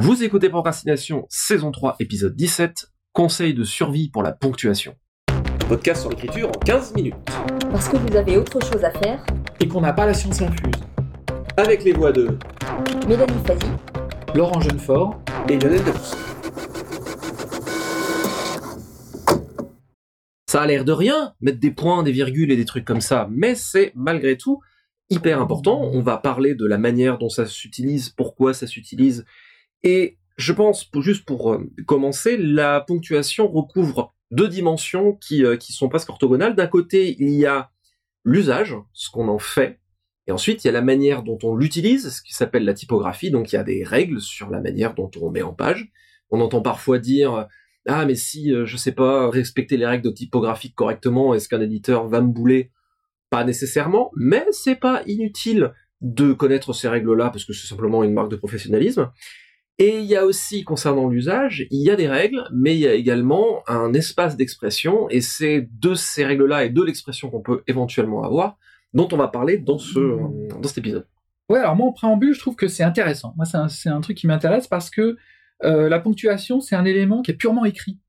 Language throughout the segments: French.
Vous écoutez Procrastination, saison 3, épisode 17, conseil de survie pour la ponctuation. Podcast sur l'écriture en 15 minutes. Parce que vous avez autre chose à faire et qu'on n'a pas la science infuse. Avec les voix de Mélanie Fazi, Laurent Jeunefort et Lionel Debus. Ça a l'air de rien, mettre des points, des virgules et des trucs comme ça, mais c'est malgré tout hyper important. On va parler de la manière dont ça s'utilise, pourquoi ça s'utilise et je pense, juste pour euh, commencer, la ponctuation recouvre deux dimensions qui, euh, qui sont presque orthogonales. D'un côté, il y a l'usage, ce qu'on en fait, et ensuite, il y a la manière dont on l'utilise, ce qui s'appelle la typographie, donc il y a des règles sur la manière dont on met en page. On entend parfois dire ah mais si euh, je sais pas respecter les règles de typographie correctement, est-ce qu'un éditeur va me bouler? Pas nécessairement, mais c'est pas inutile de connaître ces règles-là parce que c'est simplement une marque de professionnalisme. Et il y a aussi, concernant l'usage, il y a des règles, mais il y a également un espace d'expression, et c'est de ces règles-là et de l'expression qu'on peut éventuellement avoir, dont on va parler dans ce, dans cet épisode. Ouais, alors moi, en préambule, je trouve que c'est intéressant. Moi, c'est un, truc qui m'intéresse parce que euh, la ponctuation, c'est un élément qui est purement écrit.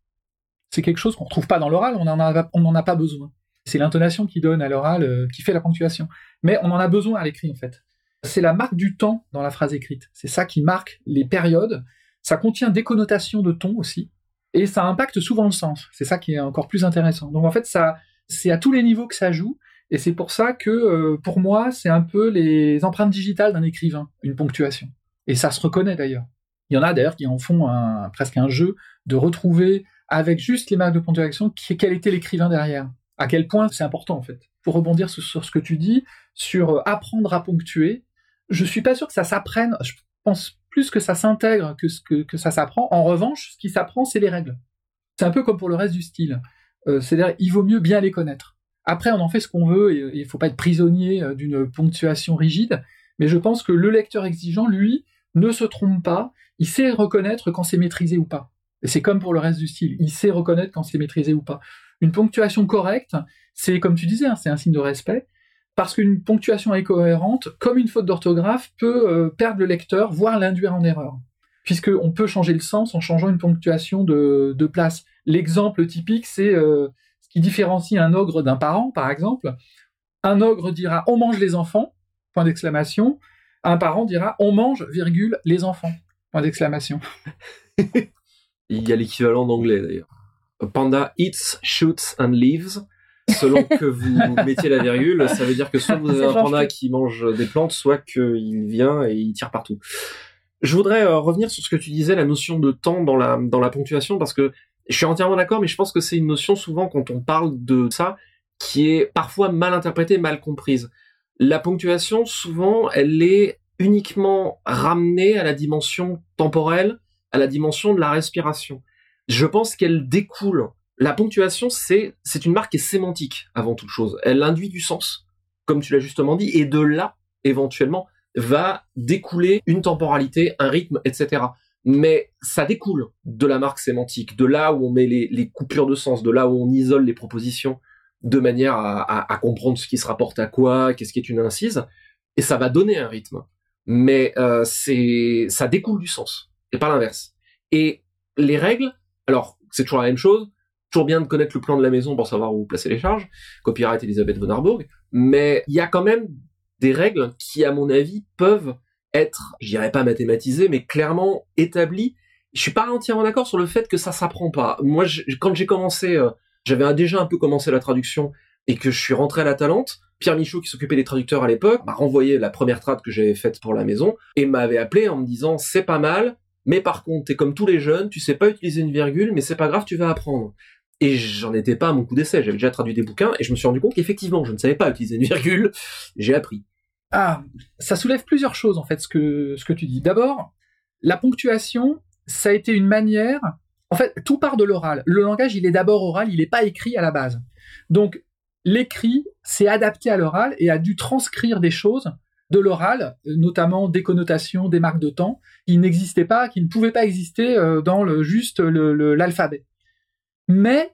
C'est quelque chose qu'on ne trouve pas dans l'oral, on n'en a, on a pas besoin. C'est l'intonation qui donne à l'oral, euh, qui fait la ponctuation. Mais on en a besoin à l'écrit, en fait. C'est la marque du temps dans la phrase écrite. C'est ça qui marque les périodes. Ça contient des connotations de ton aussi. Et ça impacte souvent le sens. C'est ça qui est encore plus intéressant. Donc en fait, ça, c'est à tous les niveaux que ça joue. Et c'est pour ça que, euh, pour moi, c'est un peu les empreintes digitales d'un écrivain, une ponctuation. Et ça se reconnaît d'ailleurs. Il y en a d'ailleurs qui en font presque un jeu de retrouver avec juste les marques de ponctuation quel était l'écrivain derrière. À quel point c'est important en fait. Pour rebondir sur, ce que tu dis, sur euh, apprendre à ponctuer, je suis pas sûr que ça s'apprenne. Je pense plus que ça s'intègre que, que ça s'apprend. En revanche, ce qui s'apprend, c'est les règles. C'est un peu comme pour le reste du style. Euh, C'est-à-dire, il vaut mieux bien les connaître. Après, on en fait ce qu'on veut et il faut pas être prisonnier euh, d'une ponctuation rigide. Mais je pense que le lecteur exigeant, lui, ne se trompe pas. Il sait reconnaître quand c'est maîtrisé ou pas. Et c'est comme pour le reste du style. Il sait reconnaître quand c'est maîtrisé ou pas. Une ponctuation correcte, c'est comme tu disais, hein, c'est un signe de respect parce qu'une ponctuation incohérente, comme une faute d'orthographe, peut euh, perdre le lecteur, voire l'induire en erreur. Puisqu'on peut changer le sens en changeant une ponctuation de, place. L'exemple typique, c'est euh, ce qui différencie un ogre d'un parent, par exemple. Un ogre dira on mange les enfants, point d'exclamation. Un parent dira on mange, virgule, les enfants, point d'exclamation. Il y a l'équivalent d'anglais d'ailleurs. Panda eats, shoots and leaves selon que vous mettiez la virgule, ça veut dire que soit vous avez un panda qui mange des plantes, soit qu'il vient et il tire partout. Je voudrais euh, revenir sur ce que tu disais, la notion de temps dans la, dans la ponctuation, parce que je suis entièrement d'accord, mais je pense que c'est une notion souvent quand on parle de ça qui est parfois mal interprétée, mal comprise. La ponctuation, souvent, elle est uniquement ramenée à la dimension temporelle, à la dimension de la respiration. Je pense qu'elle découle la ponctuation, c'est une marque qui est sémantique avant toute chose. Elle induit du sens, comme tu l'as justement dit, et de là, éventuellement, va découler une temporalité, un rythme, etc. Mais ça découle de la marque sémantique, de là où on met les, coupures de sens, de là où on isole les propositions de manière à, comprendre ce qui se rapporte à quoi, qu'est-ce qui est une incise, et ça va donner un rythme. Mais euh, ça découle du sens, et pas l'inverse. Et les règles, alors c'est toujours la même chose, toujours bien de connaître le plan de la maison pour savoir où placer les charges, copyright Elisabeth von Harburg, mais il y a quand même des règles qui, à mon avis, peuvent être, je dirais pas mathématisées, mais clairement établies. Je suis pas entièrement d'accord sur le fait que ça s'apprend pas. Moi, quand j'ai commencé, euh, j'avais déjà un peu commencé la traduction et que je suis rentré à la Talente, Pierre Michaud, qui s'occupait des traducteurs à l'époque, m'a renvoyé la première trad que j'avais faite pour la maison et m'avait appelé en me disant c'est pas mal, mais par contre, t'es comme tous les jeunes, tu sais pas utiliser une virgule, mais c'est pas grave, tu vas apprendre. Et j'en étais pas à mon coup d'essai, j'avais déjà traduit des bouquins et je me suis rendu compte qu'effectivement, je ne savais pas utiliser une virgule, j'ai appris. Ah, ça soulève plusieurs choses en fait, ce que, ce que tu dis. D'abord, la ponctuation, ça a été une manière, en fait, tout part de l'oral. Le langage, il est d'abord oral, il n'est pas écrit à la base. Donc, l'écrit s'est adapté à l'oral et a dû transcrire des choses de l'oral, notamment des connotations, des marques de temps, qui n'existaient pas, qui ne pouvaient pas exister euh, dans le, juste l'alphabet mais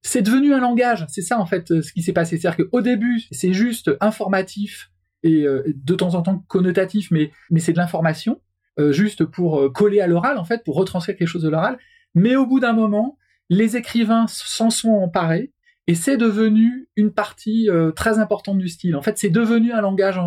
c'est devenu un langage. C'est ça en fait euh, ce qui s'est passé. C'est-à-dire qu'au début, c'est juste informatif et euh, de temps en temps connotatif, mais, mais c'est de l'information. euh, juste pour coller à l'oral, en fait, pour retranscrire quelque chose de l'oral. Mais au bout d'un moment, les écrivains s'en sont emparés et c'est devenu une partie très importante du style. En fait, c'est devenu un langage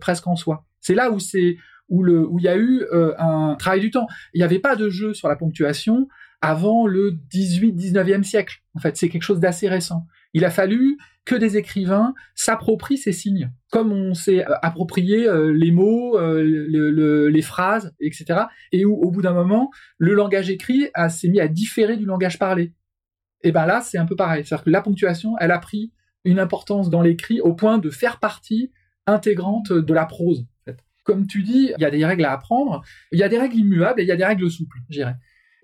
presque en soi. C'est là où c'est où le où il y a eu un travail du temps. Il n'y avait pas de jeu sur la ponctuation avant le 18-19e siècle. En fait, c'est quelque chose d'assez récent. Il a fallu que des écrivains s'approprient ces signes, comme on s'est approprié euh, les mots, euh, le- le- les phrases, etc. Et où, au bout d'un moment, le langage écrit s'est mis à différer du langage parlé. Et ben là, c'est un peu pareil. C'est-à-dire que la ponctuation, elle a pris une importance dans l'écrit au point de faire partie intégrante de la prose. Comme tu dis, il y a des règles à apprendre. Il y a des règles immuables et il y a des règles souples, je dirais.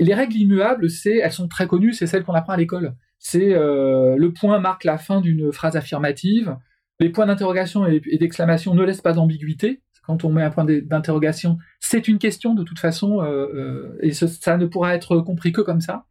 Les règles immuables, c'est, elles sont très connues, c'est celles qu'on apprend à l'école. C'est euh, le point marque la fin d'une phrase affirmative. Les points d'interrogation et, et d'exclamation ne laissent pas d'ambiguïté. Quand on met un point d'interrogation, c'est une question de toute façon, euh, euh, et ce- ça ne pourra être compris que comme ça.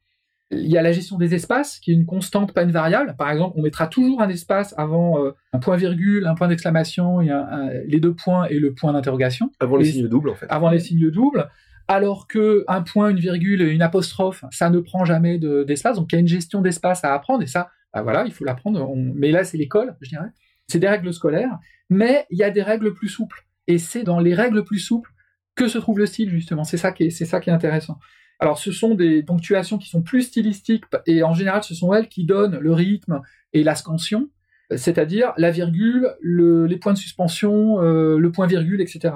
Il y a la gestion des espaces, qui est une constante, pas une variable. Par exemple, on mettra toujours un espace avant euh, un point virgule, un point d'exclamation, les deux points et le point d'interrogation Avant les signes doubles, en fait. avant les signes doubles, alors que un point, une virgule et une apostrophe, ça ne prend jamais de- d'espace. Donc il y a une gestion d'espace à apprendre et ça, bah voilà, il faut l'apprendre. On- Mais là, c'est l'école, je dirais. C'est des règles scolaires, mais il y a des règles plus souples. Et c'est dans les règles plus souples que se trouve le style justement. C'est ça qui est, intéressant. Alors ce sont des ponctuations qui sont plus stylistiques et en général ce sont elles qui donnent le rythme et la scansion, c'est-à-dire la virgule, le- les points de suspension, euh, le point virgule, etc.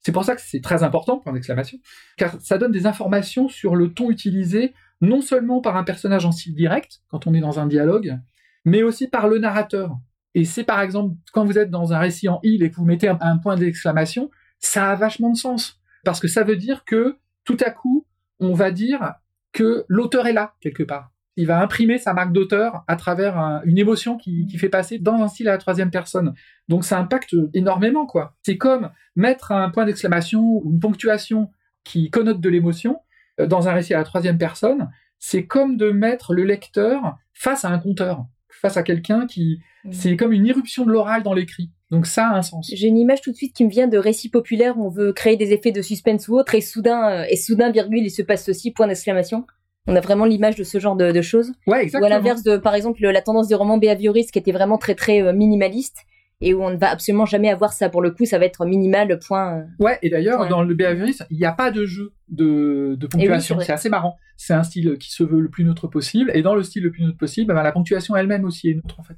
C'est pour ça que c'est très important, point d'exclamation, car ça donne des informations sur le ton utilisé, non seulement par un personnage en style direct, quand on est dans un dialogue, mais aussi par le narrateur. Et c'est par exemple, quand vous êtes dans un récit en il et que vous mettez un, un point d'exclamation, ça a vachement de sens. Parce que ça veut dire que, tout à coup, on va dire que l'auteur est là, quelque part. Il va imprimer sa marque d'auteur à travers un- une émotion qui, qui fait passer dans un style à la troisième personne. Donc ça impacte énormément, quoi. C'est comme mettre un point d'exclamation ou une ponctuation qui connote de l'émotion euh, dans un récit à la troisième personne. C'est comme de mettre le lecteur face à un conteur, face à quelqu'un qui... C'est comme une irruption de l'oral dans l'écrit. Donc ça a un sens. J'ai une image tout de suite qui me vient de récits populaires où on veut créer des effets de suspense ou autre et soudain, euh, et soudain, virgule, il se passe ceci, point d'exclamation. On a vraiment l'image de ce genre de, de choses. Ouais, Ou exactement. à l'inverse de, par exemple, la tendance des romans behaviouristes qui était vraiment très très euh, minimaliste et où on ne va absolument jamais avoir ça. Pour le coup, ça va être minimal, point. euh. Ouais, et d'ailleurs, dans le behaviorisme, il n'y a pas de jeu de, de ponctuation. vrai. c'est assez marrant. C'est un style qui se veut le plus neutre possible, et dans le style le plus neutre possible, ben, la ponctuation elle-même aussi est neutre, en fait.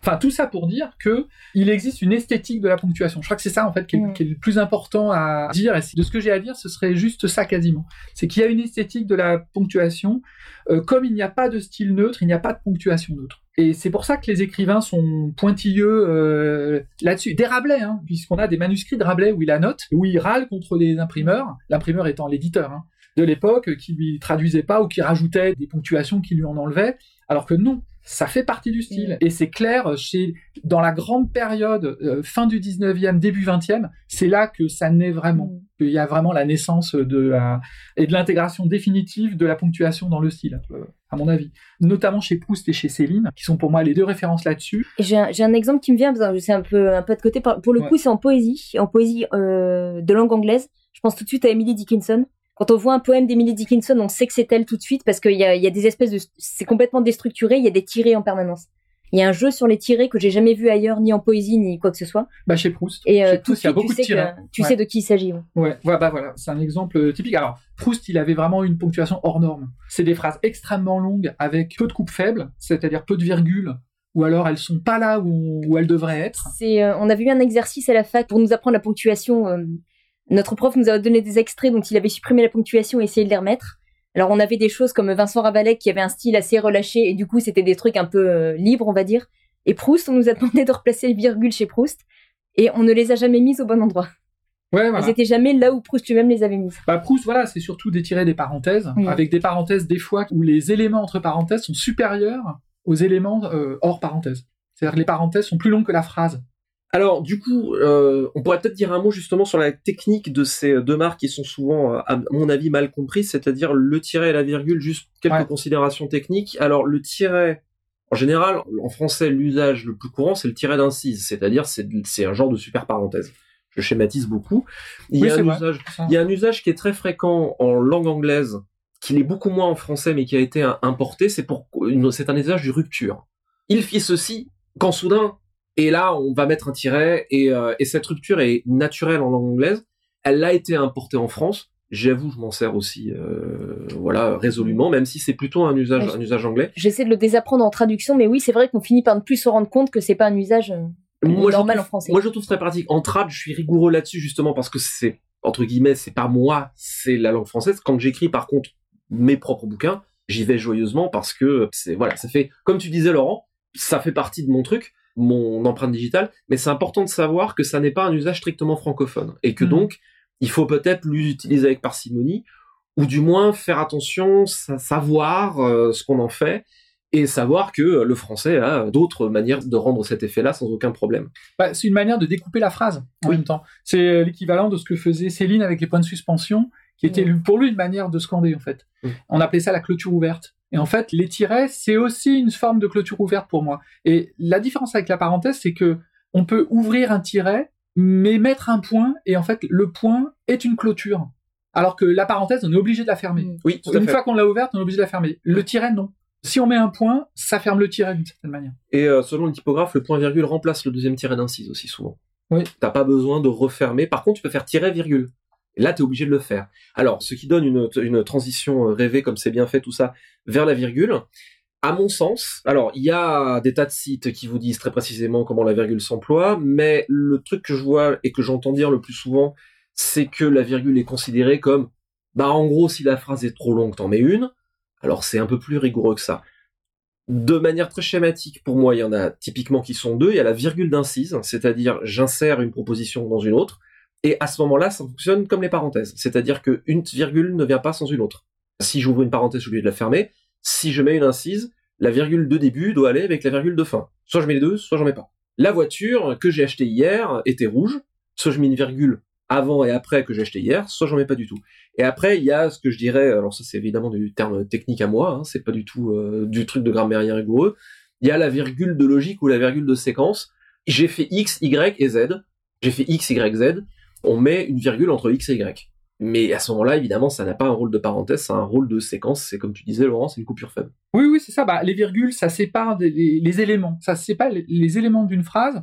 Enfin, tout ça pour dire que il existe une esthétique de la ponctuation. Je crois que c'est ça, en fait, qui est, Mm. qui est le plus important à dire. Et de ce que j'ai à dire, ce serait juste ça quasiment. C'est qu'il y a une esthétique de la ponctuation. Euh, comme il n'y a pas de style neutre, il n'y a pas de ponctuation neutre. Et c'est pour ça que les écrivains sont pointilleux euh, là-dessus. Des Rabelais, hein, puisqu'on a des manuscrits de Rabelais où il annote, où il râle contre les imprimeurs, l'imprimeur étant l'éditeur hein, de l'époque, qui lui traduisait pas ou qui rajoutait des ponctuations qui lui en enlevaient, alors que non, ça fait partie du style. Et c'est clair, chez, dans la grande période, euh, fin du 19e, début 20e, c'est là que ça naît vraiment. Il y a vraiment la naissance de la, et de l'intégration définitive de la ponctuation dans le style, euh, à mon avis. Notamment chez Proust et chez Céline, qui sont pour moi les deux références là-dessus. J'ai un, exemple qui me vient, parce que c'est un peu, un peu de côté. Pour le Ouais. coup, c'est en poésie, en poésie euh, de langue anglaise. Je pense tout de suite à Emily Dickinson. Quand on voit un poème d'Emily Dickinson, on sait que c'est elle tout de suite parce qu'il y a, y a des espèces de, c'est complètement déstructuré. Il y a des tirés en permanence. Il y a un jeu sur les tirés que j'ai jamais vu ailleurs, ni en poésie, ni quoi que ce soit. Bah, chez Proust. Et euh, Chez tout de il y a tu beaucoup de sais, que, tu Ouais. sais de qui il s'agit. ouais. Bah voilà, c'est un exemple typique. Alors, Proust, il avait vraiment une ponctuation hors norme. C'est des phrases extrêmement longues avec peu de coupes faibles, c'est-à-dire peu de virgules, ou alors elles sont pas là où, où elles devraient être. C'est, euh, on avait eu un exercice à la fac pour nous apprendre la ponctuation. euh, notre prof nous a donné des extraits dont il avait supprimé la ponctuation et essayé de les remettre. Alors on avait des choses comme Vincent Ravalec qui avait un style assez relâché et du coup c'était des trucs un peu euh, libres on va dire. Et Proust, on nous a demandé de replacer les virgules chez Proust et on ne les a jamais mises au bon endroit. Ouais, voilà. Elles étaient jamais là où Proust lui-même les avait mises. Bah, Proust, voilà, c'est surtout d'étirer des parenthèses, avec des parenthèses des fois où les éléments entre parenthèses sont supérieurs aux éléments euh, hors parenthèses. C'est-à-dire que les parenthèses sont plus longues que la phrase. Alors, du coup, euh, on pourrait peut-être dire un mot justement sur la technique de ces deux marques qui sont souvent, euh, à mon avis, mal comprises, c'est-à-dire le tiret et la virgule, juste quelques Ouais. considérations techniques. Alors, le tiret, en général, en français, l'usage le plus courant, c'est le tiret d'incise, c'est-à-dire c'est un genre de super parenthèse. je schématise beaucoup. Il y, a un usage, il y a un usage qui est très fréquent en langue anglaise, qui l'est beaucoup moins en français, mais qui a été importé. C'est un usage du rupture. Il fit ceci quand soudain, et là, on va mettre un tiret, et, euh, et cette rupture est naturelle en langue anglaise. Elle a été importée en France. J'avoue, je m'en sers aussi, euh, voilà, résolument, même si c'est plutôt un usage, un usage anglais. J'essaie de le désapprendre en traduction, mais oui, c'est vrai qu'on finit par ne plus se rendre compte que c'est pas un usage. Euh, moi, normal en français. Moi, je trouve très pratique. En trad, je suis rigoureux là-dessus justement parce que c'est entre guillemets, c'est pas moi, c'est la langue française. Quand j'écris, par contre, mes propres bouquins, j'y vais joyeusement parce que c'est voilà, ça fait comme tu disais Laurent, ça fait partie de mon truc, mon empreinte digitale. Mais c'est important de savoir que ça n'est pas un usage strictement francophone et que mmh. donc il faut peut-être l'utiliser avec parcimonie ou du moins faire attention, savoir euh, ce qu'on en fait et savoir que le français a d'autres manières de rendre cet effet-là sans aucun problème. Bah, c'est une manière de découper la phrase en même temps. C'est euh, l'équivalent de ce que faisait Céline avec les points de suspension, qui était pour lui une manière de scander en fait. On appelait ça la clôture ouverte. Et en fait, les tirets, c'est aussi une forme de clôture ouverte pour moi. Et la différence avec la parenthèse, c'est que on peut ouvrir un tiret, mais mettre un point, et en fait, le point est une clôture. Alors que la parenthèse, on est obligé de la fermer. Oui, une fois qu'on l'a ouverte, on est obligé de la fermer. Le tiret, non. Si on met un point, ça ferme le tiret d'une certaine manière. Et euh, selon le typographe, le point virgule remplace le deuxième tiret d'incise aussi souvent. Oui. T'as pas besoin de refermer. Par contre, tu peux faire tiret virgule. Là, tu es obligé de le faire. Alors, ce qui donne une, une transition euh, rêvée, comme c'est bien fait tout ça, vers la virgule. À mon sens, alors il y a des tas de sites qui vous disent très précisément comment la virgule s'emploie, mais le truc que je vois et que j'entends dire le plus souvent, c'est que la virgule est considérée comme, bah en gros, si la phrase est trop longue, t'en mets une. Alors c'est un peu plus rigoureux que ça. De manière très schématique, pour moi, il y en a typiquement qui sont deux. Il y a la virgule d'incise, c'est-à-dire j'insère une proposition dans une autre. Et à ce moment-là, ça fonctionne comme les parenthèses. C'est-à-dire qu'une virgule ne vient pas sans une autre. Si j'ouvre une parenthèse, je suis de la fermer. Si je mets une incise, la virgule de début doit aller avec la virgule de fin. Soit je mets les deux, soit j'en mets pas. La voiture que j'ai achetée hier était rouge. Soit je mets une virgule avant et après que j'ai acheté hier, soit j'en mets pas du tout. Et après, il y a ce que je dirais, alors ça c'est évidemment du terme technique à moi, hein, c'est pas du tout euh, du truc de grammairien rigoureux, il y a la virgule de logique ou la virgule de séquence. J'ai fait X, Y et Z. J'ai fait X, Y, Z. On met une virgule entre X et Y. Mais à ce moment-là, évidemment, ça n'a pas un rôle de parenthèse, ça a un rôle de séquence. C'est comme tu disais, Laurent, c'est une coupure faible. Oui, oui, c'est ça. Bah, les virgules, ça sépare les, éléments. Ça sépare les, éléments d'une phrase,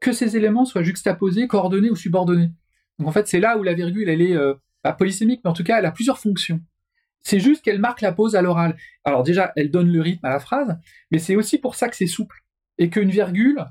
que ces éléments soient juxtaposés, coordonnés ou subordonnés. Donc en fait, c'est là où la virgule, elle est euh, pas polysémique, mais en tout cas, elle a plusieurs fonctions. C'est juste qu'elle marque la pause à l'oral. Alors déjà, elle donne le rythme à la phrase, mais c'est aussi pour ça que c'est souple. Et qu'une virgule,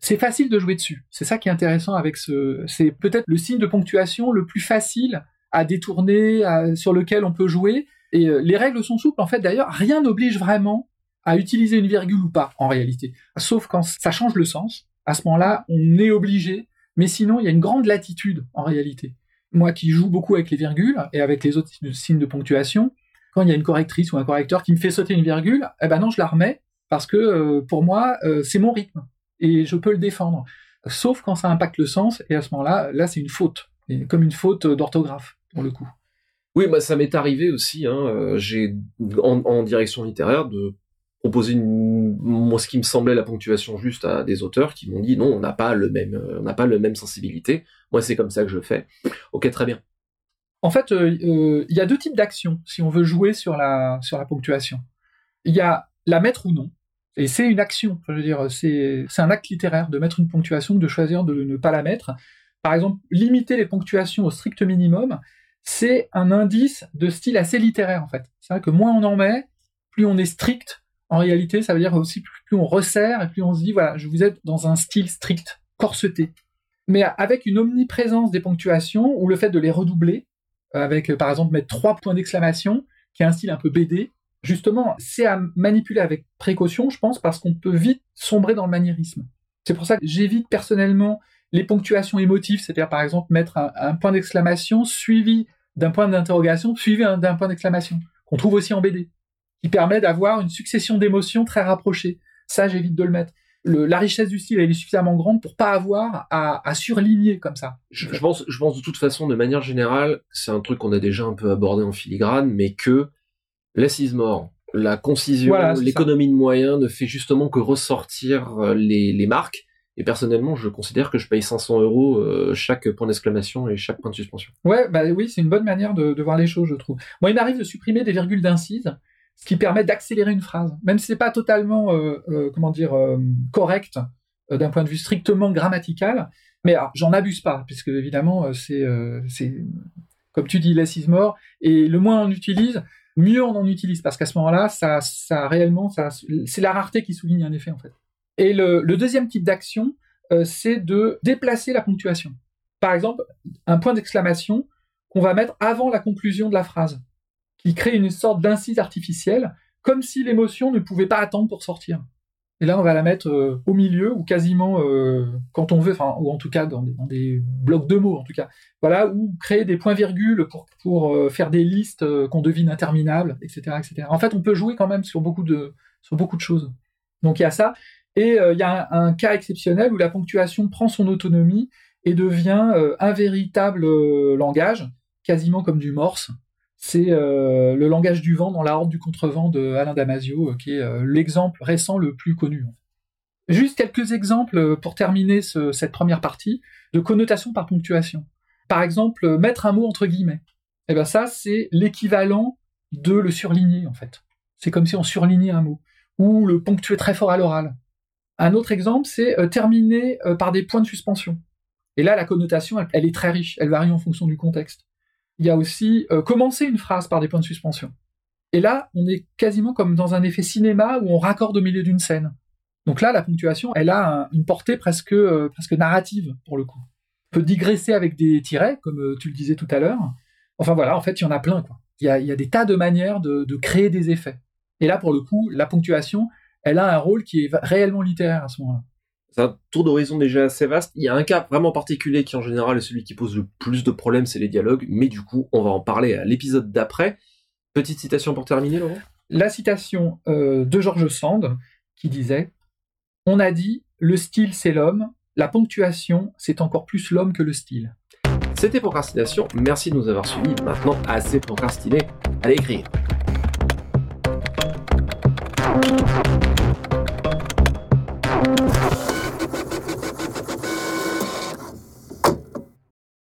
c'est facile de jouer dessus. C'est ça qui est intéressant avec ce... C'est peut-être le signe de ponctuation le plus facile à détourner, sur lequel on peut jouer. Et euh, les règles sont souples. En fait, d'ailleurs, rien n'oblige vraiment à utiliser une virgule ou pas, en réalité. Sauf quand ça change le sens. À ce moment-là, on est obligé mais sinon, il y a une grande latitude en réalité. Moi qui joue beaucoup avec les virgules et avec les autres signes de ponctuation, quand il y a une correctrice ou un correcteur qui me fait sauter une virgule, eh ben non, je la remets parce que euh, pour moi, euh, c'est mon rythme et je peux le défendre. Sauf quand ça impacte le sens et à ce moment-là, là, c'est une faute, comme une faute d'orthographe pour le coup. Oui, bah ça m'est arrivé aussi. Hein, euh, j'ai en, direction littéraire de proposer une, moi, ce qui me semblait la ponctuation juste à des auteurs qui m'ont dit non, on n'a pas le même, euh, on n'a pas le même sensibilité. Moi, c'est comme ça que je fais. Ok, très bien. En fait, euh, il y a deux types d'actions si on veut jouer sur la sur la ponctuation. Il y a la mettre ou non, et c'est une action. Je veux dire, c'est un acte littéraire de mettre une ponctuation, de choisir de ne pas la mettre. Par exemple, limiter les ponctuations au strict minimum, c'est un indice de style assez littéraire en fait. C'est vrai que moins on en met, plus on est strict en réalité, ça veut dire aussi plus, on resserre et plus on se dit, voilà, je vous êtes dans un style strict, corseté. Mais avec une omniprésence des ponctuations ou le fait de les redoubler, avec par exemple mettre trois points d'exclamation, qui est un style un peu BD, justement, c'est à manipuler avec précaution, je pense, parce qu'on peut vite sombrer dans le maniérisme. C'est pour ça que j'évite personnellement les ponctuations émotives, c'est-à-dire par exemple mettre un, point d'exclamation suivi d'un point d'interrogation, suivi d'un point d'exclamation, qu'on trouve aussi en BD qui permet d'avoir une succession d'émotions très rapprochées. Ça, j'évite de le mettre. la richesse du style, elle est suffisamment grande pour pas avoir à, surligner comme ça. Je, pense, je pense de toute façon, de manière générale, c'est un truc qu'on a déjà un peu abordé en filigrane, mais que l'assise mort, la concision, l'économie de moyens ne fait justement que ressortir euh, les, les marques Et personnellement, je considère que je paye 500 euros euh, chaque point d'exclamation et chaque point de suspension. Ouais, bah oui, c'est une bonne manière de, voir les choses, je trouve. Moi, il m'arrive de supprimer des virgules d'incise, ce qui permet d'accélérer une phrase, même si c'est pas totalement, euh, euh, comment dire, correct d'un point de vue strictement grammatical. Mais j'en abuse pas, puisque évidemment, c'est, c'est, comme tu dis, less is more, et le moins on utilise, mieux on en utilise, parce qu'à ce moment-là, ça, ça réellement, ça, c'est la rareté qui souligne un effet en fait. Et le, deuxième type d'action, euh, c'est de déplacer la ponctuation. Par exemple, un point d'exclamation qu'on va mettre avant la conclusion de la phrase, qui crée une sorte d'incise artificielle, comme si l'émotion ne pouvait pas attendre pour sortir. Et là, on va la mettre euh, au milieu ou quasiment euh, quand on veut, ou en tout cas dans des, blocs de mots, en tout cas. Voilà, ou créer des points-virgules pour, pour faire des listes qu'on devine interminables, etc., etc. En fait, on peut jouer quand même sur beaucoup de, sur beaucoup de choses. Donc il y a ça. Et il y a un, cas exceptionnel où la ponctuation prend son autonomie et devient un véritable langage, quasiment comme du morse, c'est euh, le langage du vent dans la horde du contrevent de Alain Damasio, euh, qui est euh, l'exemple récent le plus connu. Juste quelques exemples pour terminer cette première partie de connotation par ponctuation. Par exemple, mettre un mot entre guillemets. Et eh ben ça, c'est l'équivalent de le surligner en fait. C'est comme si on surlignait un mot ou le ponctuer très fort à l'oral. Un autre exemple, c'est terminer par des points de suspension. Et là, la connotation, elle est très riche. Elle varie en fonction du contexte il y a aussi euh, commencer une phrase par des points de suspension. Et là, on est quasiment comme dans un effet cinéma où on raccorde au milieu d'une scène. Donc là, la ponctuation, elle a une portée presque, euh, presque narrative, pour le coup. On peut digresser avec des tirets, comme euh, tu le disais tout à l'heure. Enfin voilà, en fait, il y en a plein. Quoi. Il, y a, il y a des tas de manières de, de créer des effets. Et là, pour le coup, la ponctuation, elle a un rôle qui est réellement littéraire à ce moment-là c'est un tour d'horizon déjà assez vaste. Il y a un cas vraiment particulier qui en général est celui qui pose le plus de problèmes, c'est les dialogues, mais du coup on va en parler à l'épisode d'après. Petite citation pour terminer, Laurent La citation euh, de George Sand qui disait On a dit, le style c'est l'homme, la ponctuation c'est encore plus l'homme que le style. C'était Procrastination, merci de nous avoir suivis. Maintenant, assez procrastiné, allez écrire.